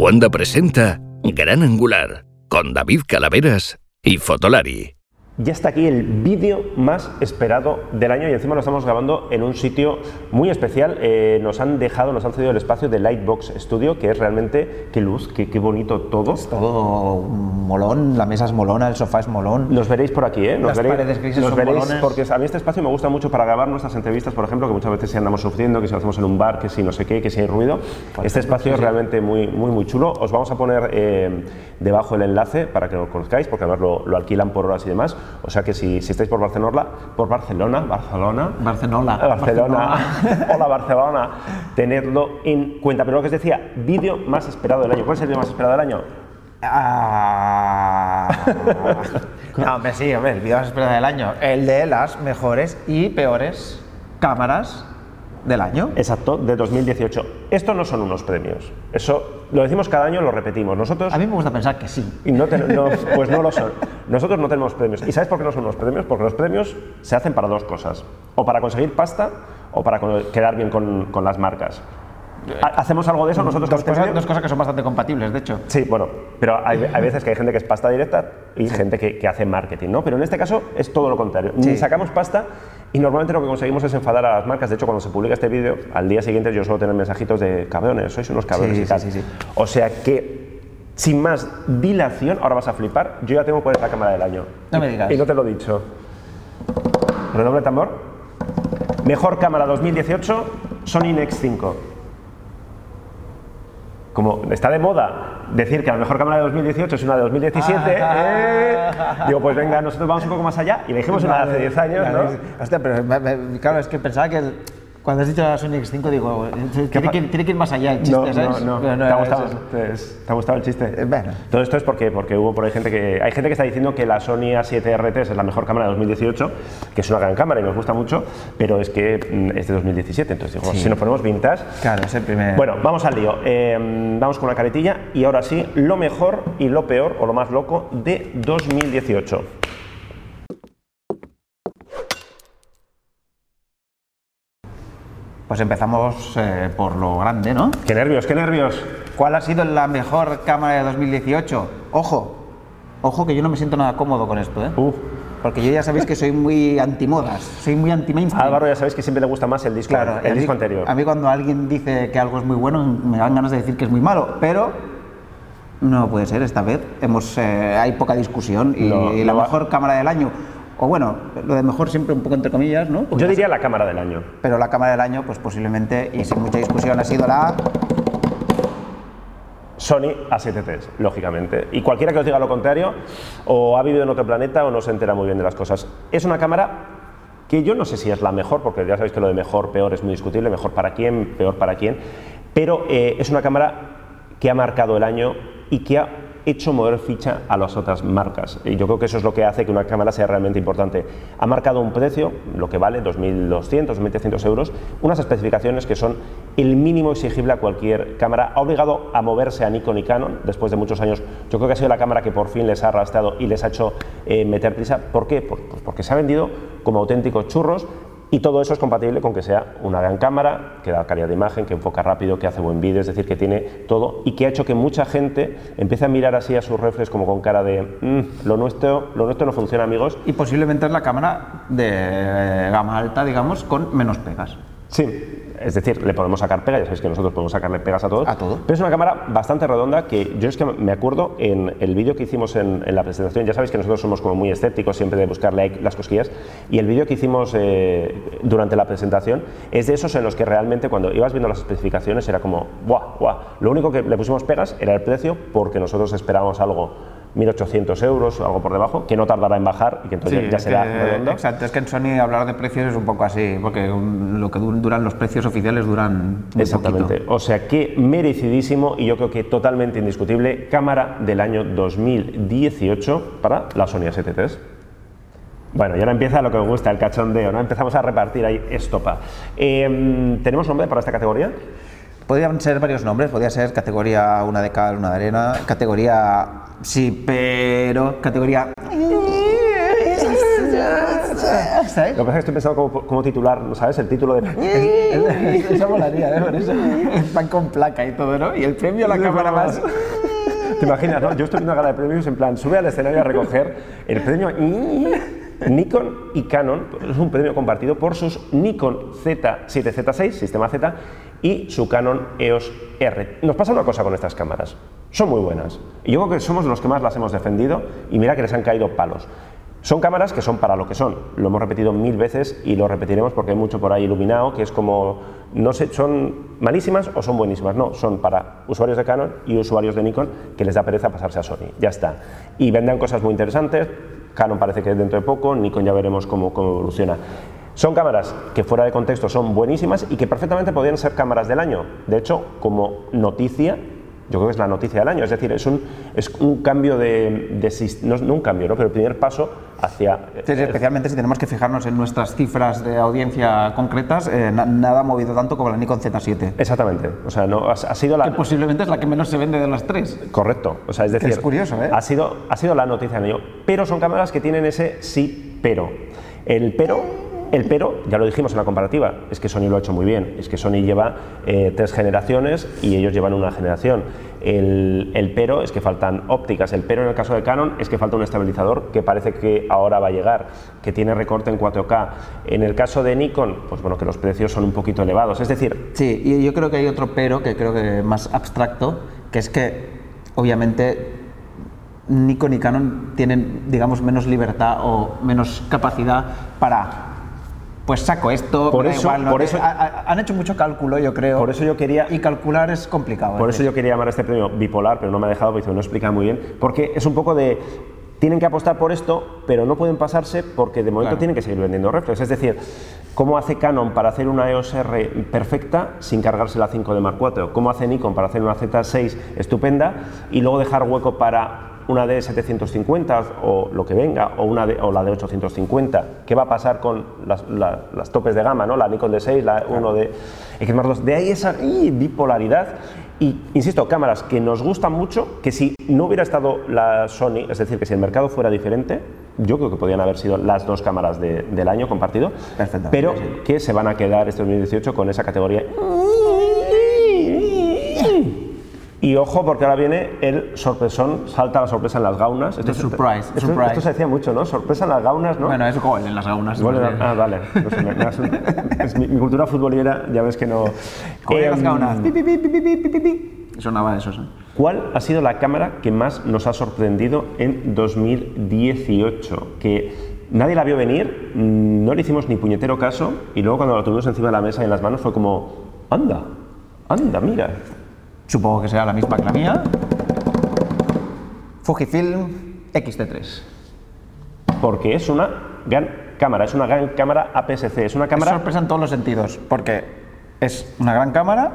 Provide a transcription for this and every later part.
Wanda presenta Gran Angular con David Calaveras y Fotolari. Ya está aquí el vídeo más esperado del año y encima lo estamos grabando en un sitio muy especial. Eh, nos han dejado, nos han cedido el espacio de Lightbox Studio, que es realmente, qué luz, qué, qué bonito todo. Es todo molón, la mesa es molona, el sofá es molón. Nos veréis por aquí, ¿eh? Nos Las veréis, paredes grises nos son veréis molones. porque a mí este espacio me gusta mucho para grabar nuestras entrevistas, por ejemplo, que muchas veces si andamos sufriendo, que si lo hacemos en un bar, que si no sé qué, que si hay ruido. este espacio es realmente muy, muy, muy chulo. Os vamos a poner eh, debajo el enlace para que lo conozcáis, porque además lo, lo alquilan por horas y demás. O sea que si, si estáis por Barcelona, por Barcelona, Barcelona, Barcelona. Barcelona. Hola Barcelona. Tenedlo en cuenta. Pero lo que os decía, vídeo más esperado del año. ¿Cuál es el vídeo más esperado del año? Ah. no, hombre, sí, hombre, el vídeo más esperado del año. El de las mejores y peores cámaras del año. Exacto, de 2018. Esto no son unos premios. Eso lo decimos cada año, lo repetimos. Nosotros A mí me gusta pensar que sí. y no ten- no, pues no lo son. Nosotros no tenemos premios. ¿Y sabes por qué no son unos premios? Porque los premios se hacen para dos cosas. O para conseguir pasta o para quedar bien con, con las marcas. Ha- ¿Hacemos algo de eso nosotros Dos cosas, dos cosas que son bastante compatibles, de hecho. Sí, bueno, pero hay, hay veces que hay gente que es pasta directa y gente que, que hace marketing, ¿no? Pero en este caso es todo lo contrario. Sí. sacamos pasta y normalmente lo que conseguimos es enfadar a las marcas. De hecho, cuando se publica este vídeo, al día siguiente yo suelo tener mensajitos de cabrones, sois unos cabrones Sí, y tal. sí, sí, sí. O sea que, sin más dilación, ahora vas a flipar, yo ya tengo cuál es la cámara del año. No me digas. Y no te lo he dicho. Redoble tambor. Mejor cámara 2018, Sony Nex 5 como está de moda decir que la mejor cámara de 2018 es una de 2017, eh, digo, pues venga, nosotros vamos un poco más allá y elegimos una de hace 10 años, ¿no? Hostia, pero me- me- claro, es que pensaba que el- cuando has dicho la Sony X5, digo, tiene que, tiene que ir más allá el chiste, No, no, ¿sabes? no, Pero ¿Te, ha era gustado, eso. ¿Te, ha gustado el chiste? Eh, bueno. Todo esto es porque, porque hubo por ahí gente que. Hay gente que está diciendo que la Sony A7 RT es la mejor cámara de 2018, que es una gran cámara y nos gusta mucho, pero es que mm, es de 2017. Entonces, digo, Sí. si nos ponemos vintage. Claro, es el primer. Bueno, vamos al lío. Eh, vamos con la caretilla y ahora sí, lo mejor y lo peor, o lo más loco, de 2018. Pues empezamos eh, por lo grande, ¿no? ¡Qué nervios, qué nervios! ¿Cuál ha sido la mejor cámara de 2018? Ojo, ojo que yo no me siento nada cómodo con esto, ¿eh? Uf. Porque yo ya sabéis que soy muy antimodas, soy muy anti-mainstream. Álvaro, ya sabéis que siempre le gusta más el disco, Claro, el disco anterior. A mí cuando alguien dice que algo es muy bueno, me dan ganas de decir que es muy malo, pero no puede ser esta vez. Hemos, eh, hay poca discusión y, No, la no va- mejor cámara del año, o bueno, lo de mejor siempre un poco entre comillas, ¿no? Yo diría la cámara del año. Pero la cámara del año, pues posiblemente, y sin mucha discusión, ha sido la... Sony A7 lógicamente. Y cualquiera que os diga lo contrario, o ha vivido en otro planeta o no se entera muy bien de las cosas. Es una cámara que yo no sé si es la mejor, porque ya sabéis que lo de mejor, peor es muy discutible, mejor para quién, peor para quién, pero eh, es una cámara que ha marcado el año y que ha hecho mover ficha a las otras marcas. Y yo creo que eso es lo que hace que una cámara sea realmente importante. Ha marcado un precio, lo que vale, 2.200, 2.300 euros, unas especificaciones que son el mínimo exigible a cualquier cámara. Ha obligado a moverse a Nikon y Canon después de muchos años. Yo creo que ha sido la cámara que por fin les ha arrastrado y les ha hecho eh, meter prisa. ¿Por qué? Pues, porque se ha vendido como auténticos churros y todo eso es compatible con que sea una gran cámara, que da calidad de imagen, que enfoca rápido, que hace buen vídeo, es decir, que tiene todo y que ha hecho que mucha gente empiece a mirar así a sus reflex como con cara de "Mm, lo, nuestro, lo nuestro no funciona, amigos. Y posiblemente es la cámara de gama alta, digamos, con menos pegas. Sí, es decir, le podemos sacar pegas, ya sabéis que nosotros podemos sacarle pegas a todos. A todo. Pero es una cámara bastante redonda que yo es que me acuerdo en el vídeo que hicimos en, en la presentación, ya sabéis que nosotros somos como muy escépticos siempre de buscarle las cosquillas, y el vídeo que hicimos eh, durante la presentación es de esos en los que realmente cuando ibas viendo las especificaciones era como, ¡buah, buah! Lo único que le pusimos pegas era el precio porque nosotros esperábamos algo 1.800 euros, algo por debajo, que no tardará en bajar y que entonces ya, será que- redondo. Exacto, es que en Sony hablar de precios es un poco así, porque um, lo que du- duran los precios oficiales duran muy Exactamente. poquito. O sea que merecidísimo y yo creo que totalmente indiscutible cámara del año 2018 para la Sony A7 III. Bueno, y ahora empieza lo que os gusta, el cachondeo, ¿no? Empezamos a repartir ahí estopa. Eh, ¿Tenemos nombre para esta categoría? Podrían ser varios nombres, podría ser categoría una de cal, una de arena, categoría sí, pero categoría ¿Sabes? Lo que pasa es que estoy pensando cómo, cómo titular, ¿sabes? El título de... Eso molaría, ¿eh? Por eso. Con placa y todo, ¿no? Y el premio a la cámara más. ¿Te imaginas, no? Yo estoy viendo una gala de premios en plan, sube al escenario a recoger el premio Nikon y Canon, es un premio compartido por sus Nikon Z7Z6, sistema Z, y su Canon EOS R. Nos pasa una cosa con estas cámaras, son muy buenas. Y yo creo que somos los que más las hemos defendido y mira que les han caído palos. Son cámaras que son para lo que son. Lo hemos repetido mil veces y lo repetiremos porque hay mucho por ahí iluminado que es como, no sé, son malísimas o son buenísimas. No, son para usuarios de Canon y usuarios de Nikon que les da pereza pasarse a Sony. Ya está. Y venden cosas muy interesantes. Canon parece que es dentro de poco, Nikon ya veremos cómo, cómo evoluciona. Son cámaras que fuera de contexto son buenísimas y que perfectamente podrían ser cámaras del año. De hecho, como noticia, yo creo que es la noticia del año, es decir, es un, es un cambio de, de no, no un cambio, ¿no? pero el primer paso hacia... Sí, especialmente si tenemos que fijarnos en nuestras cifras de audiencia concretas, eh, na- nada ha movido tanto como la Nikon Z7. Exactamente, o sea, no, ha, ha sido la... Que posiblemente es la que menos se vende de las tres. Correcto, o sea, es decir, es curioso, ¿eh? ha, sido, ha sido la noticia del año, pero son cámaras que tienen ese sí, pero. El pero, el pero, ya lo dijimos en la comparativa, es que Sony lo ha hecho muy bien, es que Sony lleva eh, tres generaciones y ellos llevan una generación. El, el pero es que faltan ópticas, el pero en el caso de Canon es que falta un estabilizador que parece que ahora va a llegar, que tiene recorte en 4K. En el caso de Nikon, pues bueno, que los precios son un poquito elevados, es decir, Sí, y yo creo que hay otro pero que creo que más abstracto, que es que obviamente Nikon y Canon tienen, digamos, menos libertad o menos capacidad para, pues saco esto, Por eso- igual, ¿no? por eso- Ha- ha- han hecho mucho cálculo, yo creo. Por eso yo quería- Y calcular es complicado. Por es eso yo quería llamar a este premio bipolar, pero no me ha dejado porque no explica muy bien. Porque es un poco de. Tienen que apostar por esto, pero no pueden pasarse porque de momento Claro. tienen que seguir vendiendo reflex. Es decir, ¿cómo hace Canon para hacer una EOS R perfecta sin cargarse la 5 de Mark IV? ¿Cómo hace Nikon para hacer una Z6 estupenda y luego dejar hueco para una D750 o lo que venga, o, una D- o la D850? ¿Qué va a pasar con las, la- las topes de gama, ¿no? la Nikon D6, la 1 de X Mark II? De ahí esa ¡ih! bipolaridad. Y, insisto, cámaras que nos gustan mucho, que si no hubiera estado la Sony, es decir, que si el mercado fuera diferente, yo creo que podrían haber sido las dos cámaras de- del año compartido, Perfectamente, pero sí. que se van a quedar este 2018 con esa categoría. Y ojo, porque ahora viene el sorpresón, salta la sorpresa en las gaunas. The se- surprise, esto, surprise. esto se decía mucho, ¿no? Sorpresa en las gaunas, ¿no? Bueno, es gol en las saunas. Gol en la- ah, vale. No sé, me- me has- es mi, mi cultura futbolera, ya ves que no. Gol en las Em, gaunas. Pi, pi, pi. Sonaba eso, sí. ¿Cuál ha sido la cámara que más nos ha sorprendido en 2018? Que nadie la vio venir, mm, no le hicimos ni puñetero caso y luego cuando la tuvimos encima de la mesa y en las manos fue como, anda, anda, mira. Supongo que será la misma que la mía. Fujifilm X-T3. Porque es una gran cámara, es una gran cámara APS-C, es una Es cámara... sorpresa en todos los sentidos, porque es una gran cámara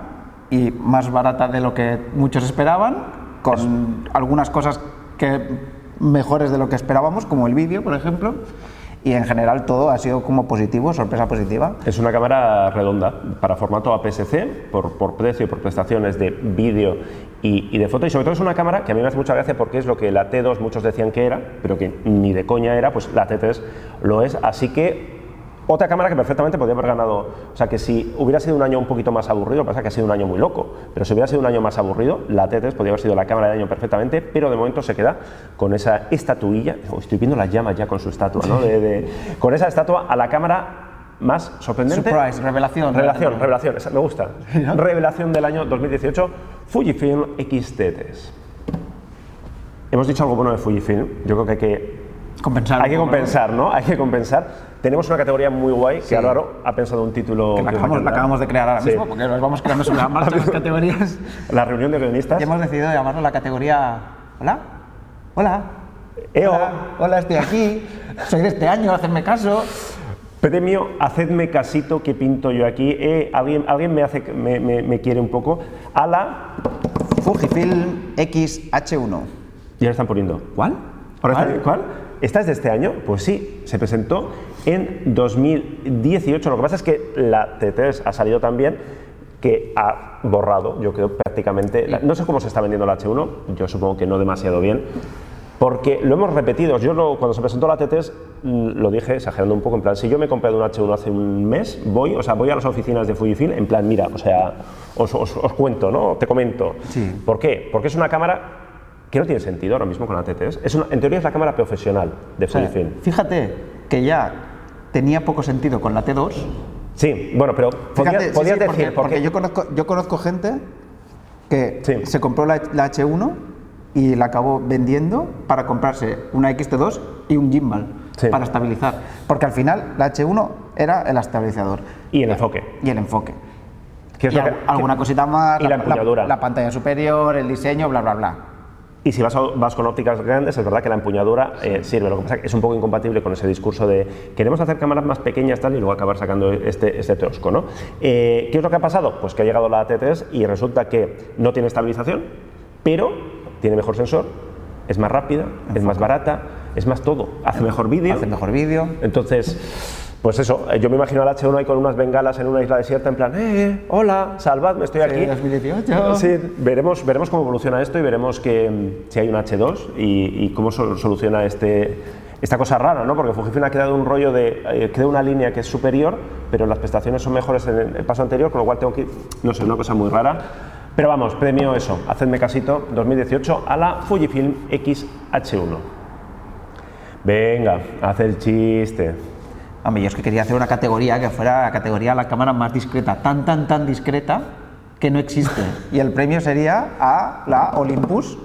y más barata de lo que muchos esperaban, con algunas cosas que mejores de lo que esperábamos, como el vídeo, por ejemplo, y en general todo ha sido como positivo, sorpresa positiva. Es una cámara redonda para formato APS-C, por, por precio y por prestaciones de vídeo y, y de foto. Y sobre todo es una cámara que a mí me hace mucha gracia porque es lo que la T2 muchos decían que era, pero que ni de coña era, pues la T3 lo es. Así que otra cámara que perfectamente podría haber ganado. O sea que si hubiera sido un año un poquito más aburrido, lo que pasa es que ha sido un año muy loco, pero si hubiera sido un año más aburrido, la T3 podría haber sido la cámara del año perfectamente, pero de momento se queda con esa estatuilla. Oh, estoy viendo las llamas ya con su estatua, ¿no? De- de- con esa estatua a la cámara más sorprendente. Surprise, revelación. Revelación, revelación, esa me gusta. Revelación del año 2018, Fujifilm X-T3. Hemos dicho algo bueno de Fujifilm, yo creo que hay que Compensar. hay que compensar, ¿no? Hay que compensar. Tenemos una categoría muy guay que Álvaro ha pensado un título. Que la que acabamos, la encantará. acabamos de crear ahora Sí. mismo, porque nos vamos creando sobre la marcha las categorías. La reunión de guionistas. Y hemos decidido llamarlo la categoría. ¿Hola? ¿Hola? EO, Hola, hola, estoy aquí. Soy de este año, hacedme caso. premio, hacedme casito que pinto yo aquí. Eh, ¿alguien, alguien me, hace, me, me- me quiere un poco. A la. Fujifilm X-H1. Ya le están poniendo. ¿Cuál? Está- ¿Cuál? ¿Esta es de este año? Pues sí, se presentó en 2018. Lo que pasa es que la T3 ha salido también que ha borrado, yo creo, prácticamente. la- no sé cómo se está vendiendo la H1, yo supongo que no demasiado bien. Porque lo hemos repetido. Yo lo- cuando se presentó la TTS mm, lo dije exagerando un poco, en plan, si yo me he comprado un H1 hace un mes, voy, o sea, voy a las oficinas de Fujifilm, en plan, mira, o sea, os, os- os cuento, ¿no? Te comento. Sí. ¿Por qué? Porque es una cámara que no tiene sentido ahora mismo con la TTS. Es una- en teoría es la cámara profesional de O sea, Fujifilm. fíjate que ya tenía poco sentido con la T2. Sí, bueno, pero podías, Fíjate, sí, podías sí, decir, porque, porque, yo, conozco, yo conozco gente que Sí. se compró la, la H1 y la acabó vendiendo para comprarse una XT2 y un gimbal para estabilizar. Porque al final la H1 era el estabilizador Y el enfoque. y el enfoque. Y que- al- alguna cosita más, y la empuñadura. la pantalla superior, el diseño, bla, bla, bla. Y si vas, a- vas con ópticas grandes, es verdad que la empuñadura eh, sirve. Lo que pasa es que es un poco incompatible con ese discurso de queremos hacer cámaras más pequeñas tal y luego acabar sacando este, este tosco. ¿no? Eh, ¿Qué es lo que ha pasado? Pues que ha llegado la T3 y resulta que no tiene estabilización, pero tiene mejor sensor, es más rápida, es más barata, es más todo, hace mejor vídeo. Hace mejor vídeo. Entonces, pues eso, eh, yo me imagino al H1 ahí con unas bengalas en una isla desierta, en plan, eh, hola, salvadme, estoy aquí. 2018. Sí, veremos, veremos cómo evoluciona esto y veremos que, mm, si hay un H2 y, y cómo sol- soluciona este, esta cosa rara, ¿no? Porque Fujifilm ha quedado un rollo de, eh, queda una línea que es superior, pero las prestaciones son mejores en el, el paso anterior, con lo cual tengo que, no sé, una cosa muy rara. Pero vamos, premio eso, hacedme casito, 2018 a la Fujifilm X-H1. Venga, haz el chiste. Hombre, yo es que quería hacer una categoría que fuera la categoría la cámara más discreta, tan, tan, tan discreta que no existe. Y el premio sería a la Olympus,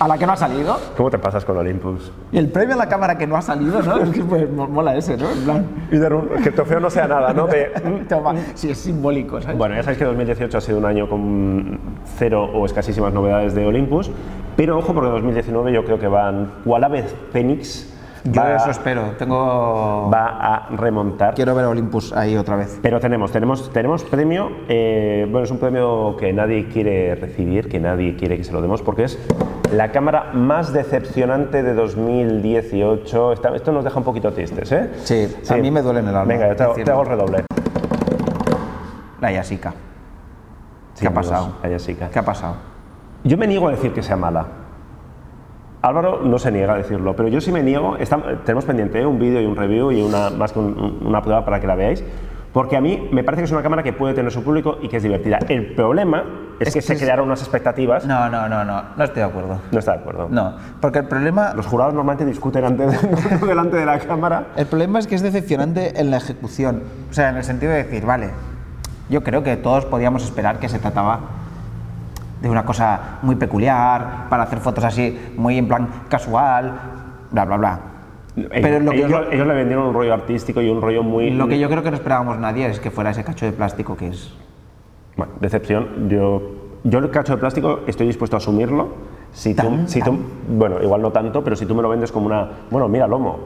a la que no ha salido. ¿Cómo te pasas con Olympus? Y el premio a la cámara que no ha salido, ¿no? Es que pues, mo- mola ese, ¿no? En plan, Y de un- que el trofeo no sea nada, ¿no? De, mm, toma, sí, es simbólico, ¿sabes? Bueno, ya sabéis que 2018 ha sido un año con cero o escasísimas novedades de Olympus, pero ojo porque 2019 yo creo que van, o a la vez Phoenix yo va, eso espero. Tengo. va a remontar. Quiero ver a Olympus ahí otra vez. Pero tenemos, tenemos, tenemos premio, eh, bueno, es un premio que nadie quiere recibir, que nadie quiere que se lo demos, porque es la cámara más decepcionante de 2018. Esta- esto nos deja un poquito tristes, ¿eh? Sí, a mí me duele en el alma Venga, te hago, te hago el redoble. La Yasica. Sí, ¿Qué ha pasado? la Jessica. ¿Qué ha pasado? Yo me niego a decir que sea mala. Álvaro no se niega a decirlo, pero yo sí me niego. está- tenemos pendiente ¿eh? un vídeo y un review y una, más que un- una prueba para que la veáis. Porque a mí me parece que es una cámara que puede tener su público y que es divertida. El problema es, Es que, que se es- crearon unas expectativas. No, No, no, no, no. No estoy de acuerdo. está de acuerdo. No, porque el problema. Los jurados normalmente discuten antes de- delante de la cámara. El problema es que es decepcionante en la ejecución. O sea, en el sentido de decir, vale, yo creo que todos podíamos esperar que se trataba de una cosa muy peculiar, para hacer fotos así, muy en plan casual, bla, bla, bla. Pero lo que, ellos, yo, ellos le vendieron un rollo artístico y un rollo muy. lo que yo creo que no esperábamos nadie es que fuera ese cacho de plástico que es... Bueno, decepción. Yo, yo el cacho de plástico estoy dispuesto a asumirlo. Si tú, Tan, si tú, bueno, igual no tanto, pero si tú me lo vendes como una, bueno, mira, lomo.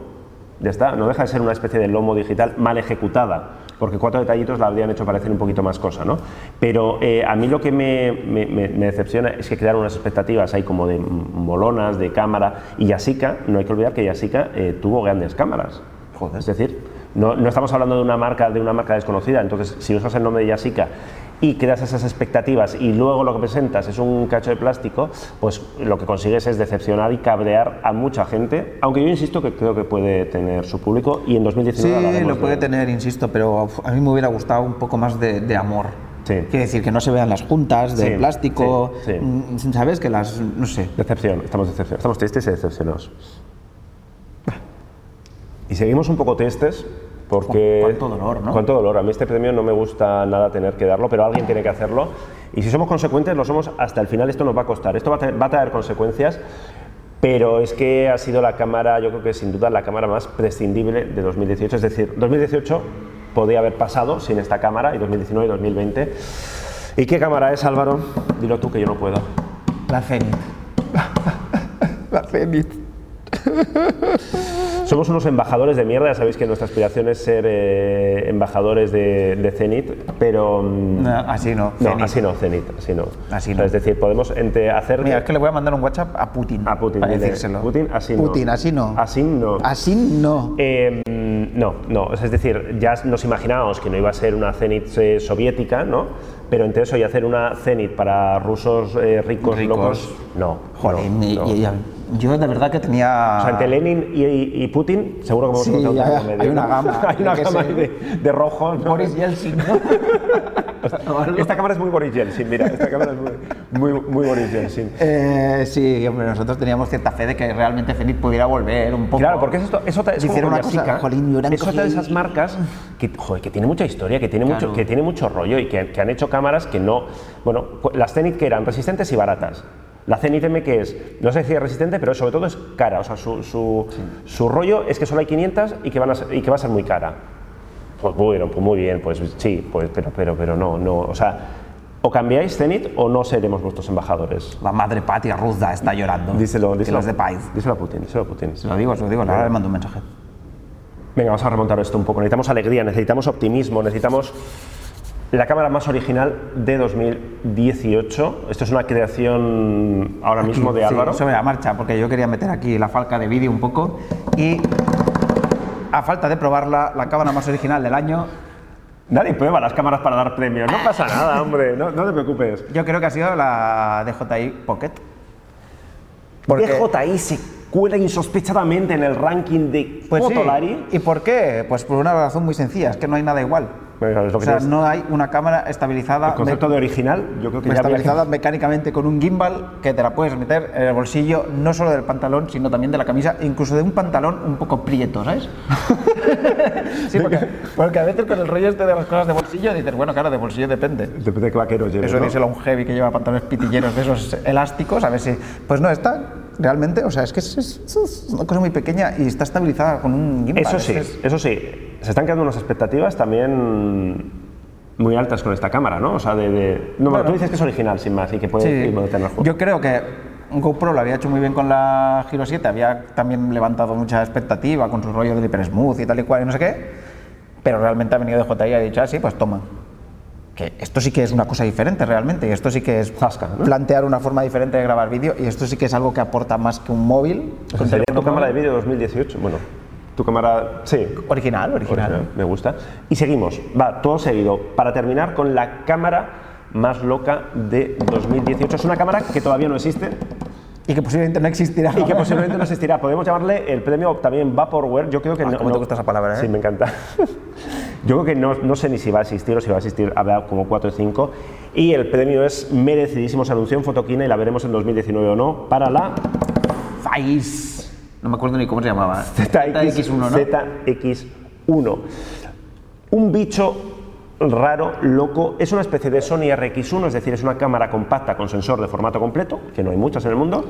Ya está, no deja de ser una especie de lomo digital mal ejecutada, porque cuatro detallitos la habrían hecho parecer un poquito más cosa, ¿no? Pero eh, a mí lo que me, me- decepciona es que crearon unas expectativas ahí como de molonas, de cámara, y Yasica, no hay que olvidar que Yasica eh, tuvo grandes cámaras. Joder. Es decir, no, no estamos hablando de una marca de una marca desconocida. Entonces, si usas el nombre de Yasica y creas esas expectativas y luego lo que presentas es un cacho de plástico, pues lo que consigues es decepcionar y cabrear a mucha gente. Aunque yo insisto que creo que puede tener su público y en 2019 Sí, lo puede de- tener, insisto, pero a mí me hubiera gustado un poco más de, de amor. Sí. Quiere decir que no se vean las juntas de Sí, plástico, sí, sí. mm, ¿sabes? Que las, no sé. Decepción, estamos decepcionados. Estamos tristes y decepcionados. Y seguimos un poco tristes porque... Cu- cuánto dolor, ¿no? Cuánto dolor. A mí este premio no me gusta nada tener que darlo, pero alguien tiene que hacerlo. Y si somos consecuentes, lo somos hasta el final. Esto nos va a costar. Esto va a, tener- va a traer consecuencias. Pero es que ha sido la cámara, yo creo que sin duda la cámara más prescindible de 2018. Es decir, 2018 podía haber pasado sin esta cámara y 2019 y 2020. ¿Y qué cámara es, Álvaro? Dilo tú que yo no puedo. La Zenit. la Zenit. Somos unos embajadores de mierda, ya sabéis que nuestra aspiración es ser eh, embajadores de, de Zenit, pero... mm, No, así no. no, Zenit. así no, Zenit, así no. Así O sea, no. Es decir, podemos entre hacer... Mira, es que le voy a mandar un WhatsApp a Putin. A Putin, Para decírselo. Putin, así no. Putin, así no. Así no. Así no. Eh, no, no, es decir, ya nos imaginábamos que no iba a ser una Zenit eh, soviética, ¿no? Pero entre eso y hacer una Zenit para rusos eh, ricos, Ricos. locos, no. Jolín, no, y- no. y- y- yo de verdad que tenía... O sea, entre Lenin y, y- y Putin, seguro que hemos Sí, encontrado hay- medio, hay una gama, hay una gama de, de rojo. ¿no? Boris Yeltsin, ¿no? Esta cámara es muy Boris Yeltsin, mira, esta cámara es muy, muy, muy Boris Yeltsin. Eh, sí, hombre, nosotros teníamos cierta fe de que realmente Zenit pudiera volver un poco. Claro, porque es esto, es como una cosa, Yasica, jolín, eran es de esas marcas que, joder, que tiene mucha historia, que tiene, mucho, Claro. que tiene mucho rollo y que, que han hecho cámaras que no... Bueno, las Zenit que eran resistentes y baratas. La Zenit M que es, no sé si es resistente, pero sobre todo es cara. O sea, su, su, su rollo es que solo hay 500 y que, van a ser- y que va a ser muy cara. Pues bueno, pues muy bien, pues sí, pues, pero, pero, pero no, no. O sea, o cambiáis Zenit o no seremos vuestros embajadores. La madre patria rusa está llorando. Díselo, Que díselo. los de Paiz. Díselo a Putin, díselo a Putin. Se lo digo, se lo digo, ahora le mando un mensaje. Venga, vamos a remontar esto un poco. Necesitamos alegría, necesitamos optimismo, necesitamos la cámara más original de 2018. Esto es una creación ahora mismo de Sí, Álvaro. sobre la marcha, porque yo quería meter aquí la falca de vídeo un poco y a falta de probarla, la cámara más original del año, Nadie prueba las cámaras para dar premios. No pasa nada, hombre. No, no te preocupes. yo creo que ha sido la DJI Pocket. Porque- DJI se cuela insospechadamente en el ranking de Pues sí. ¿Y por qué? Pues por una razón muy sencilla, es que no hay nada igual. Bueno, es lo O que sea, tienes. no hay una cámara estabilizada, El concepto de original, yo creo que ya había- estabilizada mecánicamente con un gimbal que te la puedes meter en el bolsillo no solo del pantalón, sino también de la camisa, incluso de un pantalón un poco prieto, ¿sabes? sí, porque, porque a veces con el rollo este de las cosas de bolsillo dices, bueno, claro, de bolsillo depende. Depende de qué vaqueros lleves, Eso ¿no? díselo a un heavy que lleva pantalones pitilleros de esos elásticos, a ver si... Pues no, está realmente, o sea, es que es, es- es una cosa muy pequeña y está estabilizada con un gimbal. Eso es sí, es- eso sí. Se están quedando unas expectativas también muy altas con esta cámara, ¿no? O sea, de... de- No, Bueno. tú dices que es original, sin más, y que puede, Sí, tener juego. yo creo que GoPro lo había hecho muy bien con la Giro 7, había también levantado mucha expectativa con su rollo del hiper smooth y tal y cual y no sé qué, pero realmente ha venido de JI y ha dicho, ah, sí, pues toma. Que esto sí que es una cosa diferente realmente, y esto sí que es Zasca, ¿no? plantear una forma diferente de grabar vídeo, y esto sí que es algo que aporta más que un móvil. O sea, sería tu cámara de móvil. vídeo 2018. Bueno, tu cámara... Sí. Original, original. Original, Me gusta. Y seguimos. Va, todo seguido. Para terminar con la cámara más loca de 2018. Es una cámara que todavía no existe Y que posiblemente no existirá. y que posiblemente no existirá. Podemos llamarle el premio también Vaporware. Yo creo que Ah, no. cómo te gusta esa palabra, ¿eh? Sí, me encanta. Yo creo que no, no sé ni si va a existir o si va a existir, habrá como 4 o 5. Y el premio es merecidísimo. Se anunció en Fotoquina y la veremos en 2019 o no para la Zeiss. No me acuerdo ni cómo se llamaba. ZX, ZX1, ¿no? ZX1. Un bicho raro, loco, es una especie de Sony RX1, es decir, es una cámara compacta con sensor de formato completo, que no hay muchas en el mundo,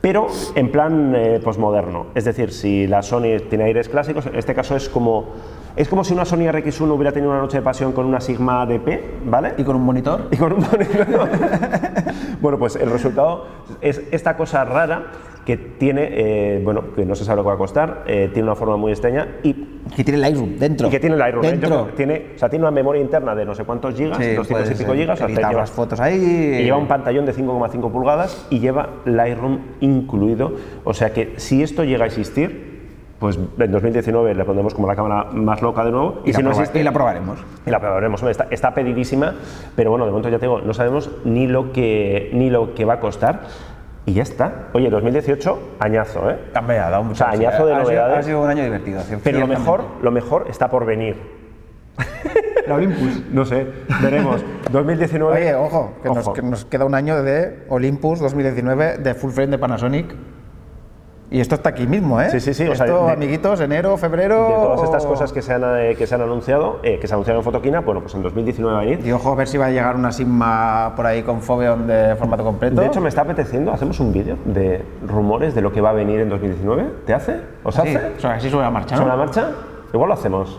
pero en plan eh, posmoderno. Es decir, si la Sony tiene aires clásicos, en este caso es como, es como si una Sony RX1 hubiera tenido una noche de pasión con una Sigma DP, ¿vale? Y con un monitor. Y con un monitor. bueno, pues el resultado es esta cosa rara que tiene, eh, bueno, que no se sabe lo que va a costar, eh, tiene una forma muy extraña y, Que tiene Lightroom dentro. y que tiene Lightroom. ¿eh? Dentro. que Tiene, o sea, tiene una memoria interna de no sé cuántos gigas, Sí, 200 y pico gigas, o sea, Editar lleva- las fotos ahí. y lleva un pantallón de 5,5 pulgadas y lleva Lightroom incluido. O sea que si esto llega a existir, pues en 2019 le pondremos como la cámara más loca de nuevo. Y, si la no proba- existe, y la probaremos. y la probaremos. Está, está pedidísima, pero bueno, de momento ya te digo, no sabemos ni lo que, ni lo que va a costar. Y ya está. Oye, 2018, añazo, ¿eh? Hombre, ha dado mucho. O sea, añazo de ha sido- novedades. Ha sido un año divertido. Pero lo mejor, lo mejor está por venir. La Olympus. No sé, veremos. 2019. Oye, ojo que, Nos, Ojo. que nos queda un año de Olympus 2019 de full frame de Panasonic. Y esto está aquí mismo, ¿eh? Sí, sí, sí, o Esto, sea, de- amiguitos, enero, febrero. De todas estas cosas que se han, eh, que se han anunciado, eh, que se anunciaron en Fotoquina, bueno, pues en 2019 va a venir. Y ojo, a ver si va a llegar una Sigma por ahí con Foveon de formato completo. De hecho, me está apeteciendo, hacemos un vídeo de rumores de lo que va a venir en 2019. ¿Te hace? ¿Os sí, hace? o sea, así sobre la marcha, ¿no? ¿Sobre la marcha? Igual lo hacemos.